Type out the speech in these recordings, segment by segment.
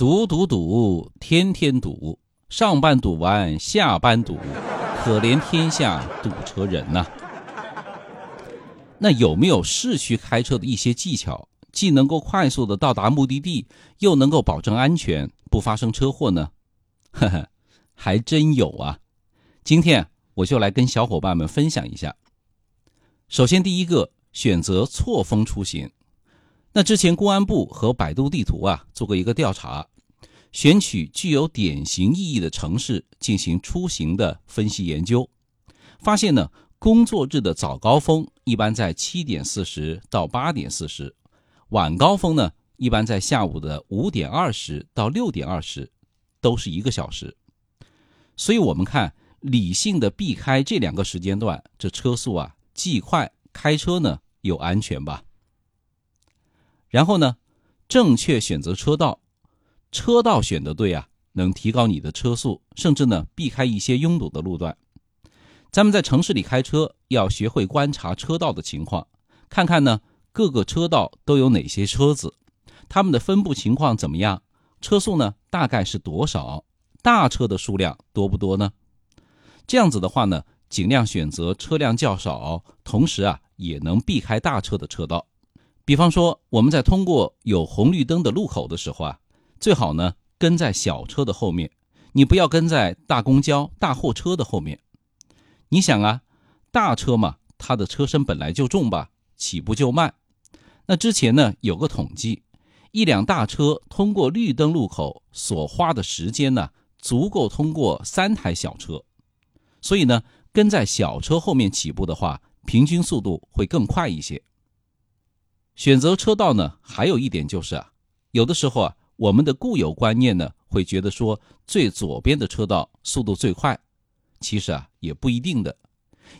堵堵堵，天天堵，上班堵完下班堵，可怜天下堵车人呐。那有没有市区开车的一些技巧，既能够快速的到达目的地，又能够保证安全，不发生车祸呢？呵 呵，还真有啊！今天我就来跟小伙伴们分享一下。首先，第一个，选择错峰出行。那之前公安部和百度地图啊做过一个调查，选取具有典型意义的城市进行出行的分析研究，发现呢，工作日的早高峰一般在七点四十到八点四十，晚高峰呢一般在下午的五点二十到六点二十，都是一个小时。所以我们看理性的避开这两个时间段，这车速啊既快，开车呢又安全吧。然后呢，正确选择车道，车道选的对啊，能提高你的车速，甚至呢避开一些拥堵的路段。咱们在城市里开车，要学会观察车道的情况，看看呢各个车道都有哪些车子，它们的分布情况怎么样，车速呢大概是多少，大车的数量多不多呢？这样子的话呢，尽量选择车辆较少，同时啊也能避开大车的车道。比方说，我们在通过有红绿灯的路口的时候啊，最好呢跟在小车的后面，你不要跟在大公交、大货车的后面。你想啊，大车嘛，它的车身本来就重吧，起步就慢。那之前呢有个统计，一辆大车通过绿灯路口所花的时间呢，足够通过三台小车。所以呢，跟在小车后面起步的话，平均速度会更快一些。选择车道呢，还有一点就是啊，有的时候啊，我们的固有观念呢，会觉得说最左边的车道速度最快，其实啊也不一定的，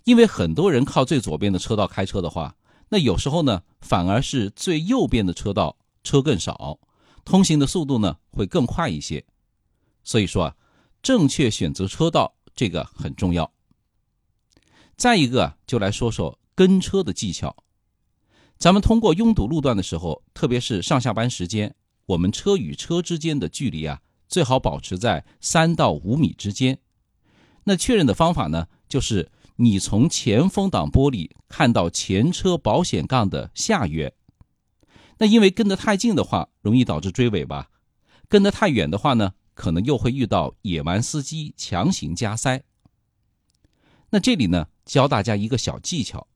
因为很多人靠最左边的车道开车的话，那有时候呢，反而是最右边的车道车更少，通行的速度呢会更快一些。所以说啊，正确选择车道这个很重要。再一个，就来说说跟车的技巧。咱们通过拥堵路段的时候，特别是上下班时间，我们车与车之间的距离啊，最好保持在三到五米之间。那确认的方法呢，就是你从前风挡玻璃看到前车保险杠的下缘。那因为跟得太近的话，容易导致追尾吧；跟得太远的话呢，可能又会遇到野蛮司机强行加塞。那这里呢，教大家一个小技巧，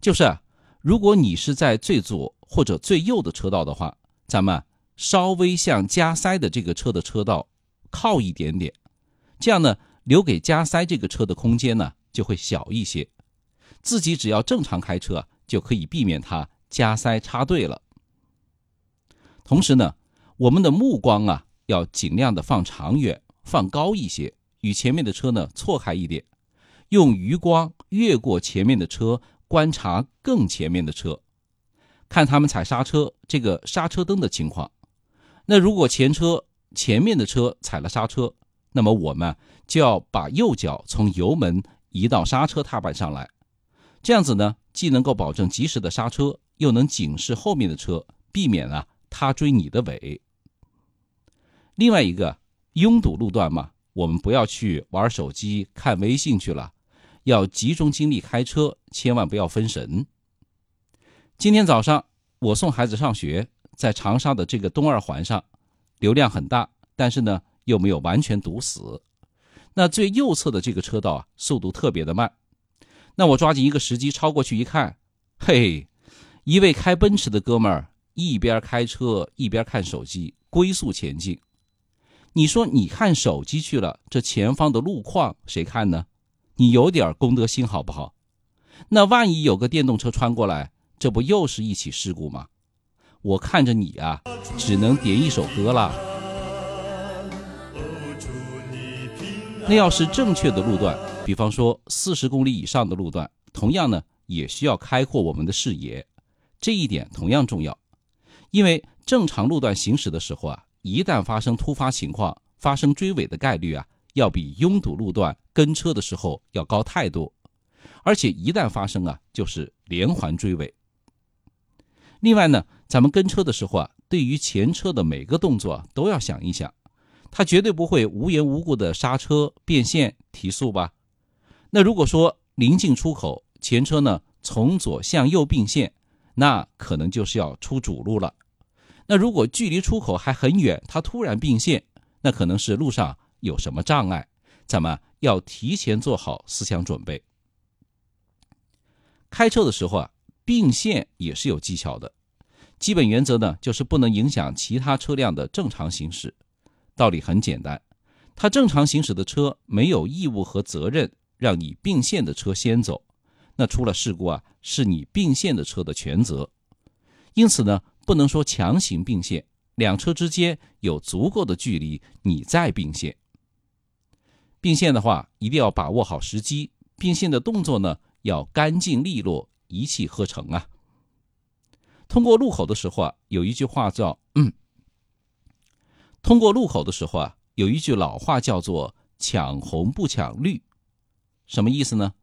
就是。如果你是在最左或者最右的车道的话，咱们稍微向加塞的这个车的车道靠一点点，这样呢，留给加塞这个车的空间呢就会小一些。自己只要正常开车，就可以避免它加塞插队了。同时呢，我们的目光啊要尽量的放长远，放高一些，与前面的车呢错开一点，用余光越过前面的车。观察更前面的车，看他们踩刹车这个刹车灯的情况。那如果前车前面的车踩了刹车，那么我们就要把右脚从油门移到刹车踏板上来。这样子呢，既能够保证及时的刹车，又能警示后面的车，避免啊他追你的尾。另外一个拥堵路段嘛，我们不要去玩手机、看微信去了。要集中精力开车，千万不要分神。今天早上我送孩子上学，在长沙的这个东二环上，流量很大，但是呢又没有完全堵死。那最右侧的这个车道啊，速度特别的慢。那我抓紧一个时机超过去一看，嘿，一位开奔驰的哥们儿一边开车一边看手机，龟速前进。你说你看手机去了，这前方的路况谁看呢？你有点公德心好不好？那万一有个电动车穿过来，这不又是一起事故吗？我看着你啊，只能点一首歌了。那要是正确的路段，比方说四十公里以上的路段，同样呢也需要开阔我们的视野，这一点同样重要。因为正常路段行驶的时候啊，一旦发生突发情况，发生追尾的概率啊。要比拥堵路段跟车的时候要高太多，而且一旦发生啊，就是连环追尾。另外呢，咱们跟车的时候啊，对于前车的每个动作都要想一想，他绝对不会无缘无故的刹车、变线、提速吧？那如果说临近出口，前车呢从左向右并线，那可能就是要出主路了。那如果距离出口还很远，他突然并线，那可能是路上有什么障碍，咱们要提前做好思想准备。开车的时候啊，并线也是有技巧的。基本原则呢，就是不能影响其他车辆的正常行驶。道理很简单，它正常行驶的车没有义务和责任让你并线的车先走。那出了事故啊，是你并线的车的全责。因此呢，不能说强行并线，两车之间有足够的距离，你再并线。并线的话，一定要把握好时机。并线的动作呢？要干净利落，一气呵成啊！通过路口的时候啊，有一句话叫“嗯”。通过路口的时候啊，有一句老话叫做“抢红不抢绿”，什么意思呢？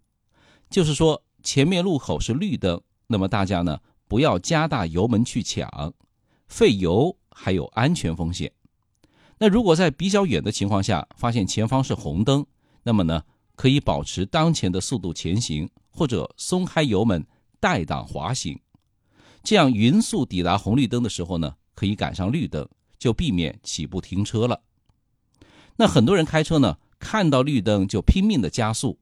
就是说前面路口是绿灯，那么大家呢不要加大油门去抢，费油还有安全风险。那如果在比较远的情况下发现前方是红灯，那么呢可以保持当前的速度前行。或者松开油门带档滑行，这样匀速抵达红绿灯的时候呢，可以赶上绿灯，就避免起步停车了。那很多人开车呢，看到绿灯就拼命的加速，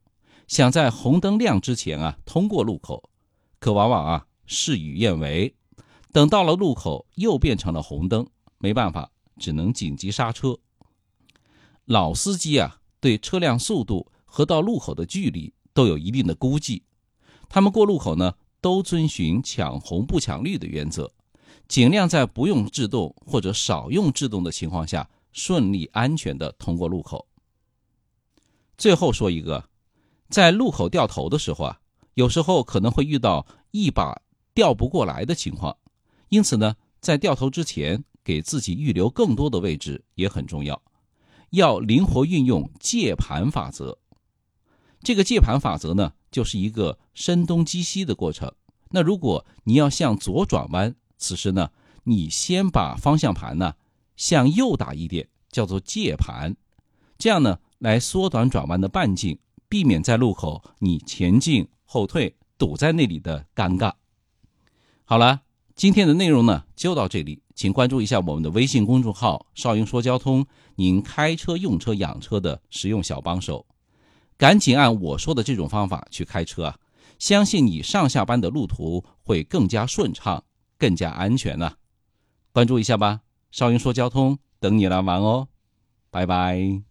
想在红灯亮之前啊通过路口，可往往啊事与愿违，等到了路口又变成了红灯，没办法，只能紧急刹车。老司机啊，对车辆速度和到路口的距离都有一定的估计。他们过路口呢，都遵循抢红不抢绿的原则，尽量在不用制动或者少用制动的情况下，顺利安全的通过路口。最后说一个，在路口掉头的时候啊，有时候可能会遇到一把掉不过来的情况，因此呢，在掉头之前，给自己预留更多的位置也很重要，要灵活运用借盘法则。这个借盘法则呢？就是一个声东击西的过程。那如果你要向左转弯，此时呢，你先把方向盘呢向右打一点，叫做借盘，这样呢来缩短转弯的半径，避免在路口你前进后退堵在那里的尴尬。好了，今天的内容呢就到这里，请关注一下我们的微信公众号“少英说交通”，您开车用车养车的实用小帮手。赶紧按我说的这种方法去开车啊！相信你上下班的路途会更加顺畅，更加安全呢。关注一下吧，少云说交通等你来玩哦，拜拜。